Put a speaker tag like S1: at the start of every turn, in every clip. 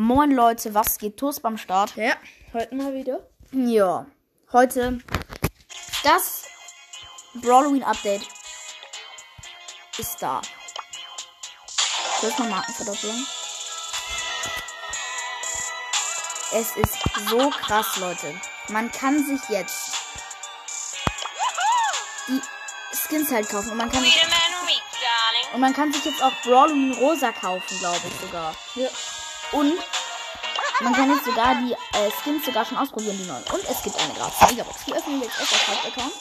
S1: Moin Leute, was geht? Toast beim Start.
S2: Ja, heute mal wieder.
S1: Ja, heute das Brawloween Update ist da. Soll ich mal Marken verdoppeln? Es ist so krass, Leute. Man kann sich jetzt die Skins halt kaufen und man kann sich, und man kann sich jetzt auch Brawloween Rosa kaufen, glaube ich sogar.
S2: Ja.
S1: Und man kann jetzt sogar die äh, Skins sogar schon ausprobieren, die neuen. Und es gibt eine gratis Megabox. Die öffnen wir jetzt auf Hauptaccount.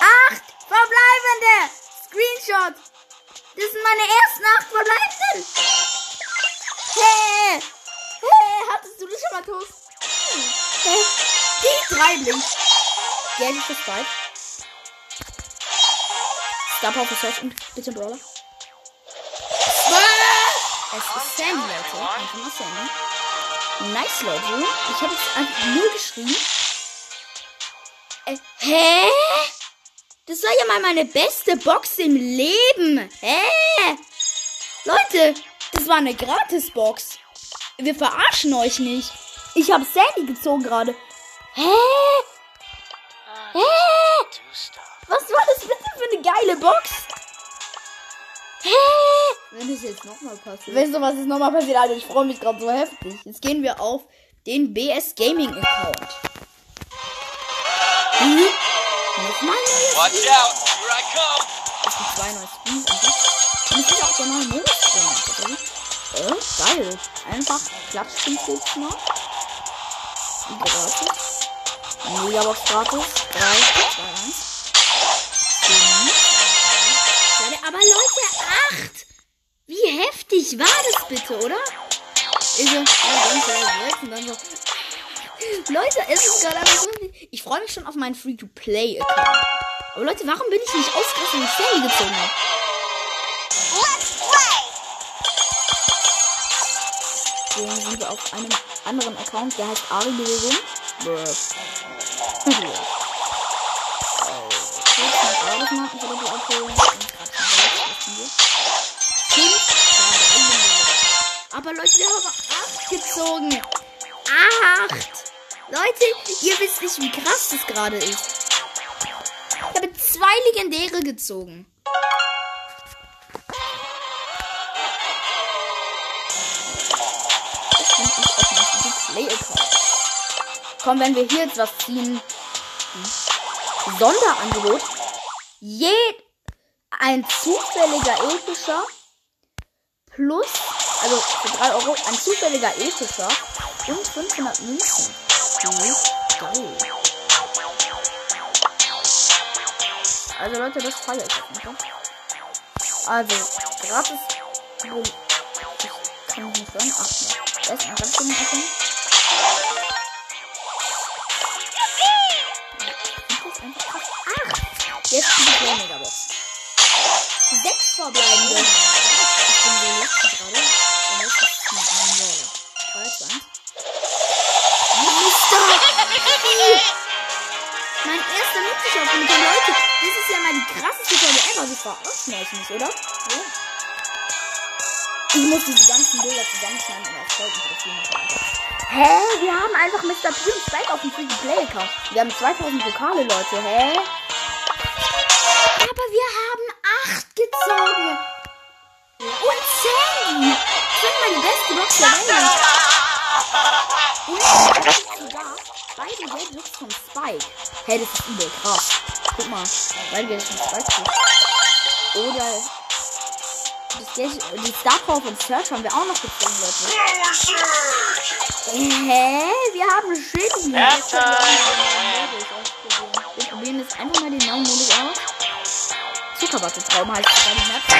S1: Acht verbleibende! Screenshot! Das sind meine ersten acht verbleibenden! Hey! Hey! Hattest du das schon mal? Hm. Hey! Die drei blinkt. Gelb ist Spike. Star Power Search und bitte Brawler. Es ist Sandy, Leute. Einfach mal Sandy. Nice, Leute. Ich habe jetzt einfach nur geschrieben. Äh, hä? Das war ja mal meine beste Box im Leben. Hä? Leute, das war eine Gratis-Box. Wir verarschen euch nicht. Ich habe Sandy gezogen gerade. Hä? Geile Box? Hä?
S2: Wenn das jetzt nochmal passiert.
S1: Weißt du, was ist nochmal passiert? Alter, ich freue mich gerade so heftig. Jetzt gehen wir auf den BS Gaming Account. Mhm. Nochmal
S3: Watch
S1: Spiel.
S3: out, here I come.
S1: Es gibt zwei neue Skins und das. Und es ist auch der neue Modus drin. Äh, geil. Einfach Klatschspiel jetzt noch. Gratis. Megabox gratis. 3, 2, 1. Heftig war das bitte, oder? Ich so, ja, und dann so. Leute, es ist gerade so. Ich freue mich schon auf meinen Free-to-Play-Account. Aber Leute, warum bin ich nicht ausgerüstet, ich Sandy gezogen habe? Deswegen sind wir auf einem anderen Account, der heißt Ari Bewegung. Bruh. Aber Leute, wir haben acht gezogen. Acht! Leute, ihr wisst nicht, wie krass das gerade ist. Ich habe zwei Legendäre gezogen. Komm, wenn wir hier jetzt was ziehen. Sonderangebot. Je ein zufälliger epischer plus, also für 3 Euro, ein zufälliger epischer und 500 Münzen. Geil. Also Leute, das feiere ich auf jeden Fall. Also, gratis. Ich kann nicht hören. Ach, ja. Erstmal ganz dumm öffnen. Acht! Jetzt die Megabox. Sechs verbleibende. Mein erster Mitgliedschafts mit den Leuten. Das ist ja mal die krasseste Folge ever. Das verarschen euch nicht, oder? Ja. Ich muss diese ganzen Bilder zusammenschneiden und auf Folgenprofil machen. Hä? Wir haben einfach Mr. P und Spike auf dem Free Play Account. Wir haben 2000 Vokale, Leute. Hä? Spike. Hey, das ist übel krass. Guck mal, beide Gadgets von Spike. Oder das die Star Power von Search haben wir auch noch gezogen, Leute. Hä? Wir haben.
S3: Halftime.
S1: Wir probieren jetzt einfach mal den neuen Modus aus. Zuckerwatte-Traum heißt das die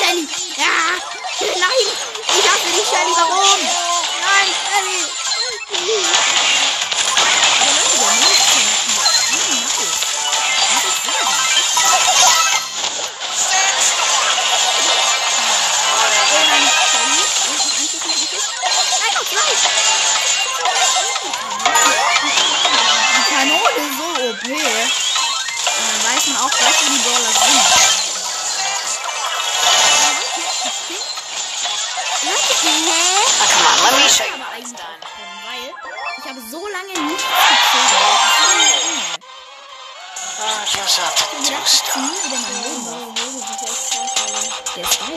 S1: Shelly. Ja. Nein. Ich hasse die Shelly. Warum? Nein, Shelly.
S3: Gives out
S1: wieder mein Leben. Der ist geil.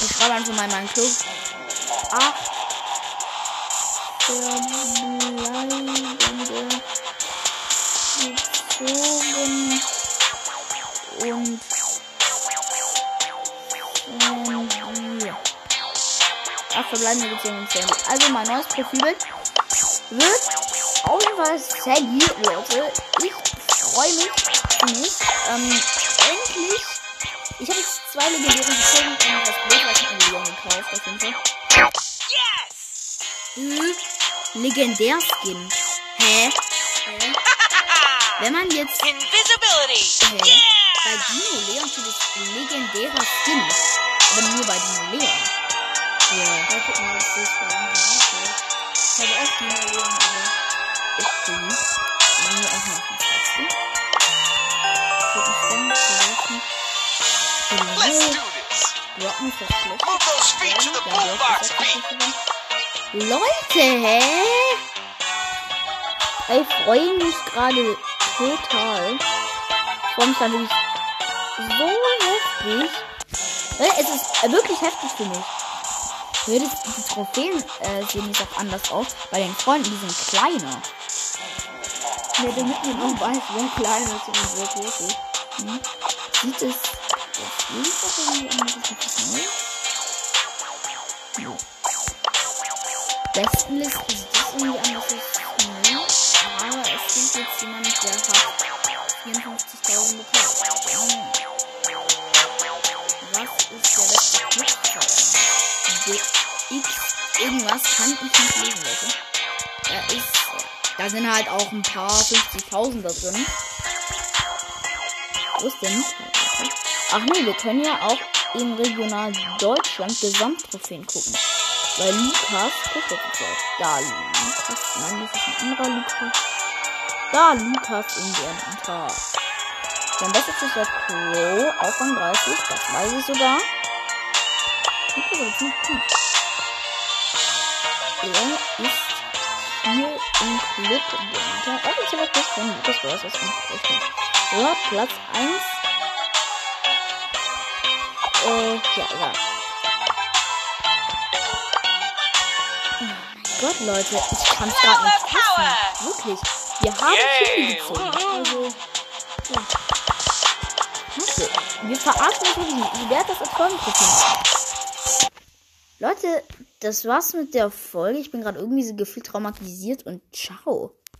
S1: Ich schreibe einfach mal in meinen Club. Ach. Verbleibende gezogen und. Ach, verbleibende und Sandy. Also mein neues Profilbild wird auf jeden Fall Sandy, Leute. Ich freue mich ziemlich. Ähm, endlich. Ich habe jetzt zwei legendäre gezogen und das Bild, weil ich habe Leon gekauft, auf jeden Fall.
S3: Yes!
S1: Hm, Legendär-Skin. Hä? Wenn man jetzt
S3: Invisibility!
S1: Hä? bei Dino Leon steht es legendärer Skin. Aber nur bei Dino Leon. Ja.
S2: Ja, guck mal, was das ein Gesicht ist. Ich habe auch die Leon, aber
S1: Ist cool. Dann hier auch noch ein Skin. Nicht gewonnen. Leute, hä? Ich freue mich gerade total. Ich freue mich gerade wirklich so heftig. Es ist äh, wirklich heftig für mich. Das, die Trophäen äh, sehen jetzt auch anders aus. Bei den Freunden, die sind kleiner.
S2: Ja, damit man auch weiß, wer klein ist und wer groß ist.
S1: Hm? Sieht es aus? Ist das irgendwie anders. Nö. Aber es steht jetzt jemand, der hat 54.000 gekauft. Was ist der beste Glückszauber? X irgendwas kann ich nicht lesen, Leute. Da ist, da sind halt auch ein paar 50.000 da drin. Wo ist der Mitteilung? Ach nee, wir können ja auch in Regional Deutschland Gesamttrophäen gucken. Weil Lukas, guck jetzt drauf. Da, Lukas. Nein, das ist ein anderer Lukas. Da, Lukas in der Tag. Sein bestes ist der Crow, auch von 30, das weiß ich sogar. Mal, das ist nicht gut. Er ist hier im Club der Club von Lukas Bros. Das ist nicht Ja, Platz 1. Äh, ja, egal. Oh mein Gott, Leute, ich kann es gerade nicht fassen. Wirklich. Wir haben
S3: Yay!
S1: gezogen. Also, ja. Warte, wir verarschen uns wirklich. Wie wäre das als Folgenprofil? Leute, das war's mit der Folge. Ich bin gerade irgendwie so gefühlt traumatisiert und ciao.